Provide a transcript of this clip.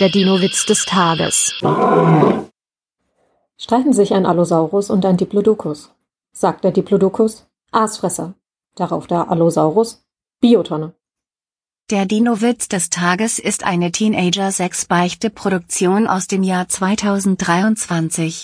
Der Dino-Witz des Tages. Streiten sich ein Allosaurus und ein Diplodocus. Sagt der Diplodocus, Aasfresser. Darauf der Allosaurus, Biotonne. Der Dino-Witz des Tages ist eine Teenager-6-Beichte-Produktion aus dem Jahr 2023.